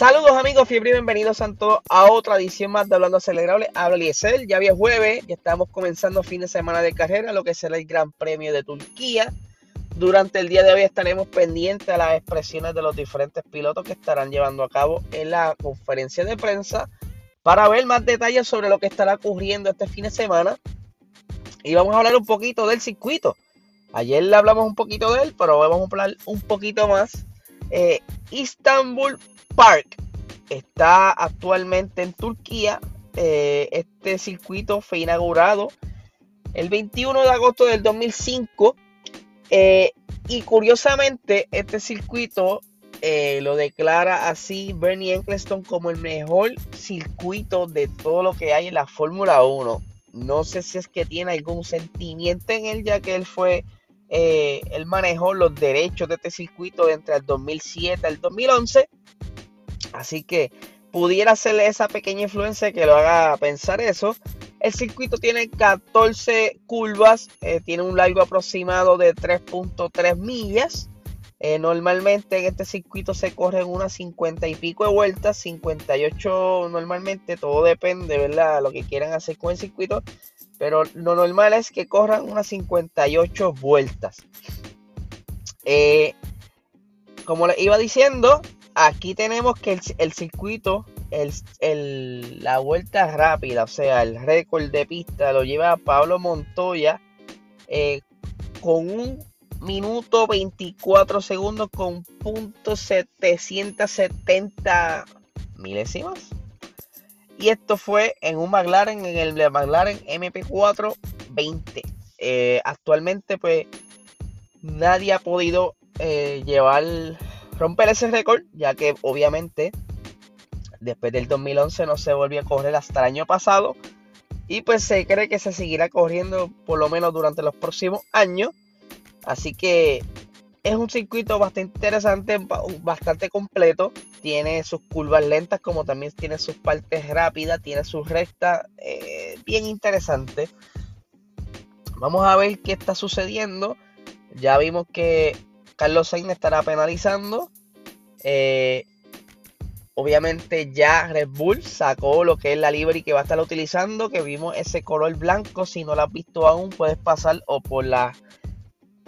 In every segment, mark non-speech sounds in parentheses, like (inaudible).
Saludos amigos, fiebre bienvenidos a todos a otra edición más de Hablando Acelerable. Habla Eliezer, ya había jueves, ya estamos comenzando fin de semana de carrera, lo que será el Gran Premio de Turquía. Durante el día de hoy estaremos pendientes a las expresiones de los diferentes pilotos que estarán llevando a cabo en la conferencia de prensa para ver más detalles sobre lo que estará ocurriendo este fin de semana. Y vamos a hablar un poquito del circuito. Ayer le hablamos un poquito de él, pero vamos a hablar un poquito más. Eh, Istanbul Park está actualmente en Turquía. Eh, este circuito fue inaugurado el 21 de agosto del 2005. Eh, y curiosamente, este circuito eh, lo declara así Bernie Eccleston como el mejor circuito de todo lo que hay en la Fórmula 1. No sé si es que tiene algún sentimiento en él, ya que él fue, él manejó los derechos de este circuito entre el 2007 y el 2011. Así que pudiera ser esa pequeña influencia que lo haga pensar eso. El circuito tiene 14 curvas, eh, tiene un largo aproximado de 3.3 millas. Eh, normalmente en este circuito se corren unas 50 y pico de vueltas, 58 normalmente, todo depende, ¿verdad? Lo que quieran hacer con el circuito. Pero lo normal es que corran unas 58 vueltas. Eh, como les iba diciendo, aquí tenemos que el, circuito, el, la vuelta rápida, o sea, el récord de pista lo lleva Pablo Montoya eh, con un minuto 24 segundos con punto 770 milésimas. Y esto fue en un McLaren, en el McLaren MP4 20. Eh, actualmente, pues nadie ha podido eh, llevar romper ese récord, ya que obviamente después del 2011 no se volvió a correr hasta el año pasado. Y pues se cree que se seguirá corriendo por lo menos durante los próximos años. Así que es un circuito bastante interesante, bastante completo. Tiene sus curvas lentas como también tiene sus partes rápidas, tiene sus rectas. Eh, bien interesante. Vamos a ver qué está sucediendo. Ya vimos que Carlos Sainz estará penalizando. Eh, obviamente ya Red Bull sacó lo que es la livery que va a estar utilizando, que vimos ese color blanco. Si no lo has visto aún, puedes pasar o por las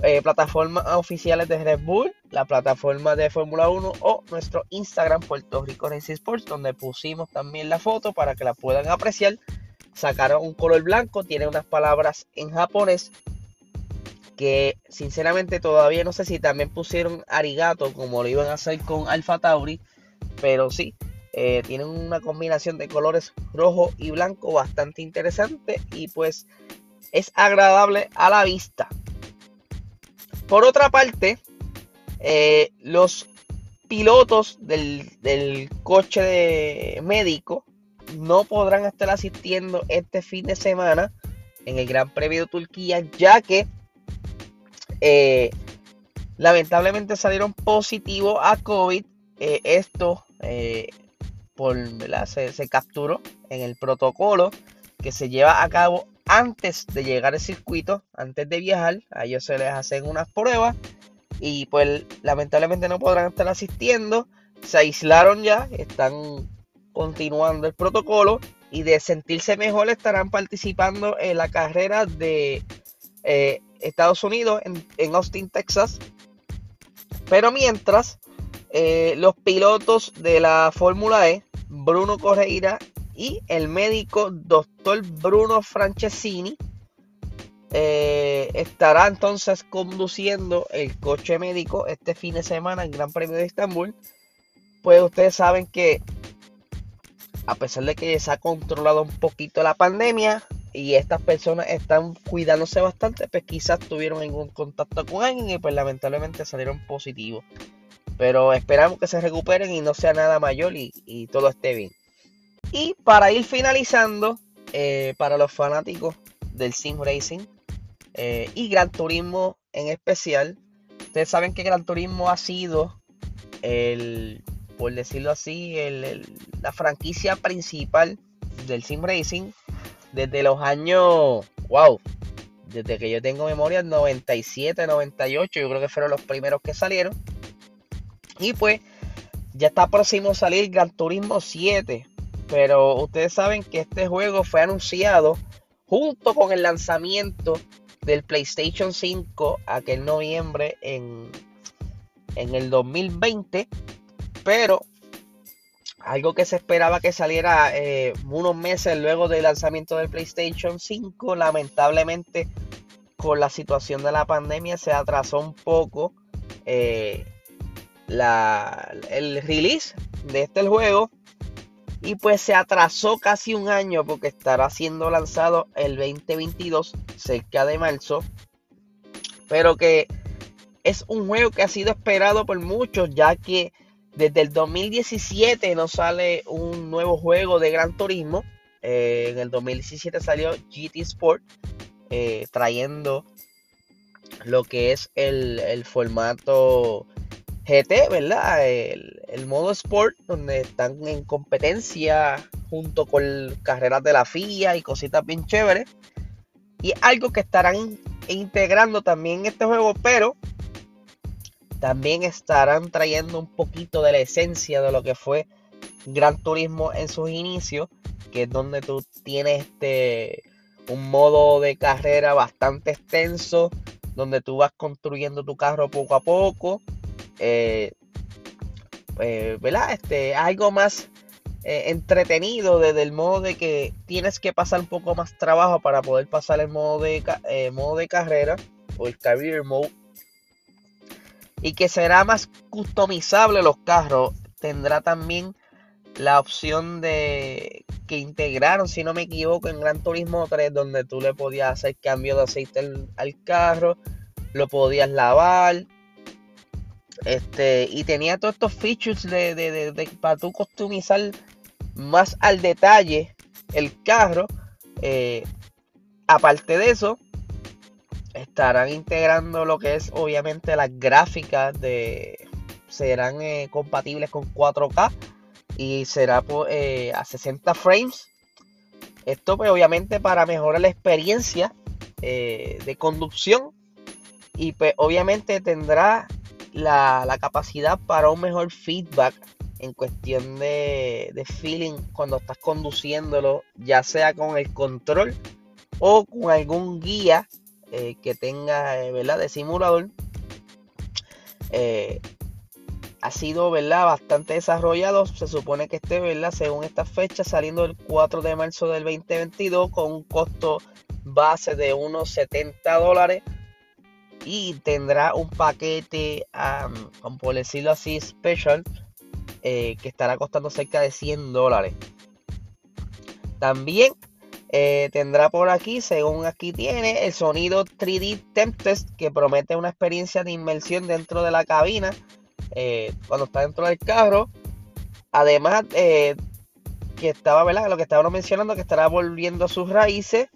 eh, plataformas oficiales de Red Bull, la plataforma de Fórmula 1 o nuestro Instagram Puerto Rico Racing Sports, donde pusimos también la foto para que la puedan apreciar. Sacaron un color blanco, tiene unas palabras en japonés que sinceramente todavía no sé si también pusieron arigato como lo iban a hacer con Alpha Tauri, pero sí, eh, tienen una combinación de colores rojo y blanco bastante interesante y pues es agradable a la vista. Por otra parte, eh, los pilotos del, del coche de médico no podrán estar asistiendo este fin de semana en el Gran Premio de Turquía, ya que eh, lamentablemente salieron positivos a COVID. Eh, esto eh, por, se, se, capturó en el protocolo que se lleva a cabo antes de llegar al circuito, antes de viajar. A ellos se les hacen unas pruebas y pues lamentablemente no podrán estar asistiendo. Se aislaron ya, están continuando el protocolo y de sentirse mejor estarán participando en la carrera de Estados Unidos, en, Austin, Texas. Pero mientras, eh, los pilotos de la Fórmula E, Bruno Correira y el médico doctor Bruno Franceschini, eh, estará entonces conduciendo el coche médico este fin de semana en Gran Premio de Estambul. Pues ustedes saben que a pesar de que se ha controlado un poquito la pandemia, y estas personas están cuidándose bastante, pues quizás tuvieron algún contacto con alguien y pues lamentablemente salieron positivos. Pero esperamos que se recuperen y no sea nada mayor y, todo esté bien. Y para ir finalizando, eh, para los fanáticos del Sim Racing eh, y Gran Turismo en especial, ustedes saben que Gran Turismo ha sido el, por decirlo así, la franquicia principal del Sim Racing desde los años, wow, desde que yo tengo memoria, 97, 98, yo creo que fueron los primeros que salieron. Y pues ya está próximo a salir Gran Turismo 7. Pero ustedes saben que este juego fue anunciado junto con el lanzamiento del PlayStation 5 aquel noviembre en, en el 2020. Pero algo que se esperaba que saliera eh, unos meses luego del lanzamiento del PlayStation 5, lamentablemente con la situación de la pandemia se atrasó un poco eh, el release de este juego y pues se atrasó casi un año porque estará siendo lanzado el 2022 cerca de marzo pero que es un juego que ha sido esperado por muchos ya que desde el 2017 no sale un nuevo juego de Gran Turismo. Eh, en el 2017 salió GT Sport eh, trayendo lo que es el, formato GT, ¿verdad? El, modo Sport, donde están en competencia junto con carreras de la FIA y cositas bien chéveres. Y algo que estarán integrando también en este juego, pero también estarán trayendo un poquito de la esencia de lo que fue Gran Turismo en sus inicios, que es donde tú tienes este un modo de carrera bastante extenso, donde tú vas construyendo tu carro poco a poco. Eh, eh, ¿Verdad? Este, algo más eh, entretenido desde el modo de que tienes que pasar un poco más trabajo para poder pasar el modo de, modo de carrera o el career mode y que será más customizable los carros. Tendrá también la opción de que integraron, si no me equivoco, en Gran Turismo 3, donde tú le podías hacer cambio de aceite al, carro, lo podías lavar. Este, y tenía todos estos features de, para tú customizar más al detalle el carro. Eh, aparte de eso, estarán integrando lo que es obviamente las gráficas de serán eh, compatibles con 4K y será eh, a 60 frames. Esto pues obviamente para mejorar la experiencia eh, de conducción y pues obviamente tendrá la, la, capacidad para un mejor feedback en cuestión de, de feeling cuando estás conduciéndolo ya sea con el control o con algún guía eh, que tenga, eh, ¿verdad? De simulador. Eh, ha sido, ¿verdad? Bastante desarrollado. Se supone que esté, ¿verdad? Según esta fecha, saliendo el 4 de marzo del 2022 con un costo base de unos 70 dólares. Y tendrá un paquete, como por decirlo así, special, que estará costando cerca de 100 dólares. También eh, tendrá por aquí, según aquí tiene, el sonido 3D Temp Test que promete una experiencia de inmersión dentro de la cabina eh, cuando está dentro del carro. Además, eh, que estaba, ¿verdad? Lo que estábamos mencionando, que estará volviendo a sus raíces.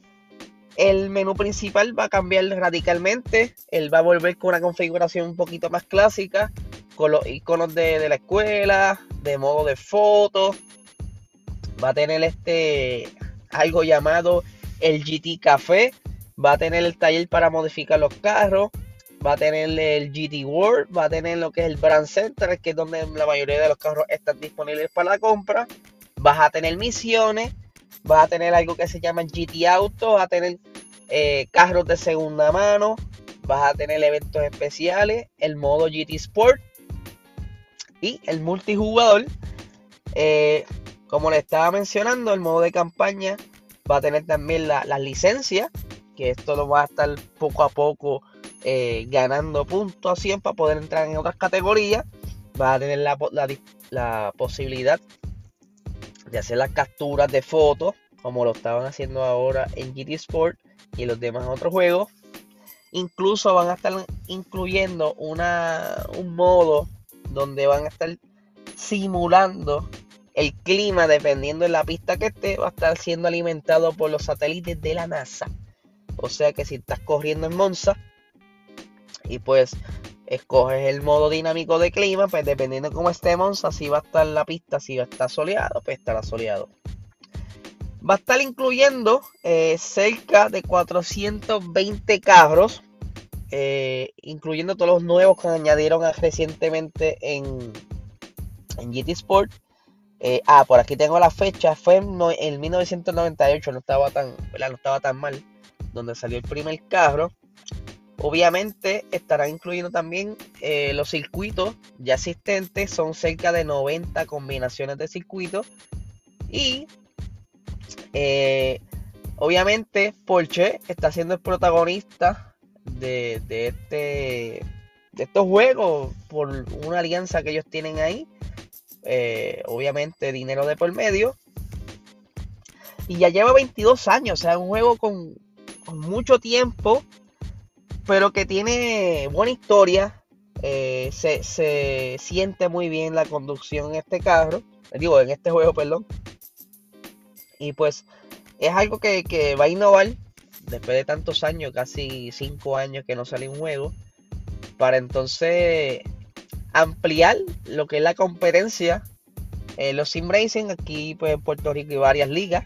El menú principal va a cambiar radicalmente. Él va a volver con una configuración un poquito más clásica, con los iconos de, de la escuela, de modo de fotos. Va a tener este algo llamado el GT Café. Va a tener el taller para modificar los carros. Va a tener el GT World. Va a tener lo que es el Brand Center, que es donde la mayoría de los carros están disponibles para la compra. Vas a tener misiones. Vas a tener algo que se llama GT Auto. Vas a tener eh, carros de segunda mano. Vas a tener eventos especiales. El modo GT Sport. Y el multijugador. Eh, como le estaba mencionando, el modo de campaña va a tener también las la licencias, que esto lo va a estar poco a poco eh, ganando puntuación para poder entrar en otras categorías. Va a tener la, posibilidad de hacer las capturas de fotos, como lo estaban haciendo ahora en GT Sport y los demás otros juegos. Incluso van a estar incluyendo una, un modo donde van a estar simulando el clima, dependiendo de la pista que esté, va a estar siendo alimentado por los satélites de la NASA. O sea que si estás corriendo en Monza y pues escoges el modo dinámico de clima, pues dependiendo de cómo esté Monza, si va a estar la pista, si va a estar soleado, pues estará soleado. Va a estar incluyendo eh, cerca de 420 carros, eh, incluyendo todos los nuevos que añadieron recientemente en, en GT Sport. Eh, ah, por aquí tengo la fecha, fue en, 1998, no estaba, tan, no estaba tan mal, donde salió el primer carro. Obviamente estará incluyendo también eh, los circuitos ya existentes, son cerca de 90 combinaciones de circuitos. Y eh, obviamente Porsche está siendo el protagonista de, este, de estos juegos por una alianza que ellos tienen ahí. Eh, obviamente dinero de por medio. Y ya lleva 22 años, o sea, un juego con, mucho tiempo, pero que tiene buena historia. Eh, se, siente muy bien la conducción en este carro, digo, en este juego, perdón. Y pues es algo que, que va a innovar después de tantos años, casi 5 años que no sale un juego, para entonces ampliar lo que es la competencia. Eh, los sim racing aquí pues, en Puerto Rico hay varias ligas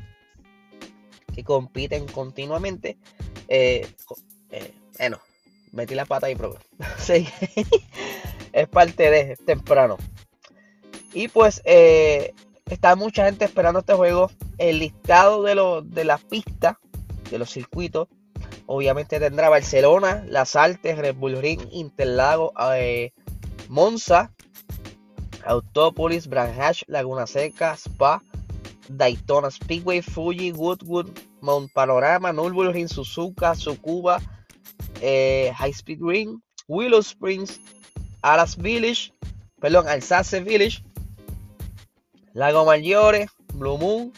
que compiten continuamente. Eh, eh, bueno, metí la pata y probé. (laughs) es parte de temprano. Y pues está mucha gente esperando este juego. El listado de, lo, de las pistas, de los circuitos, obviamente tendrá Barcelona, Las Artes, Red Bull Ring, Interlago, Monza, Autopolis, Branhash, Laguna Seca, Spa, Daytona Speedway, Fuji, Woodwood, Mount Panorama, Nürburgring, Suzuka, Sukuba, eh, High Speed Ring, Willow Springs, Alas Village, perdón, Alsace Village, Lago Maggiore, Blue Moon,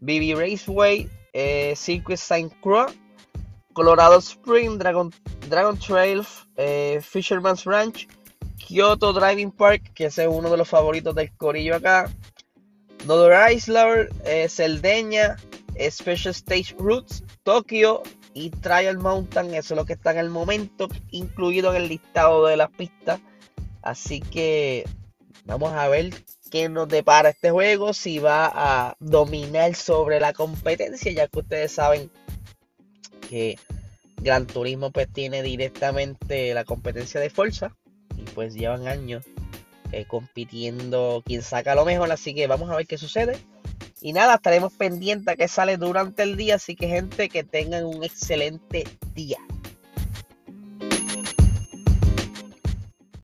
BB Raceway, eh, Circuit Saint Croix, Colorado Spring, Dragon, Dragon Trail, eh, Fisherman's Ranch, Kyoto Driving Park, que ese es uno de los favoritos del corillo acá. Northern Island, eh, Celdeña, Special Stage Routes, Tokio y Trial Mountain. Eso es lo que está en el momento, incluido en el listado de las pistas. Así que vamos a ver qué nos depara este juego, si va a dominar sobre la competencia, ya que ustedes saben que Gran Turismo pues tiene directamente la competencia de fuerza pues llevan años eh, compitiendo quien saca lo mejor, así que vamos a ver qué sucede. Y nada, estaremos pendientes a que sale durante el día, así que gente que tengan un excelente día.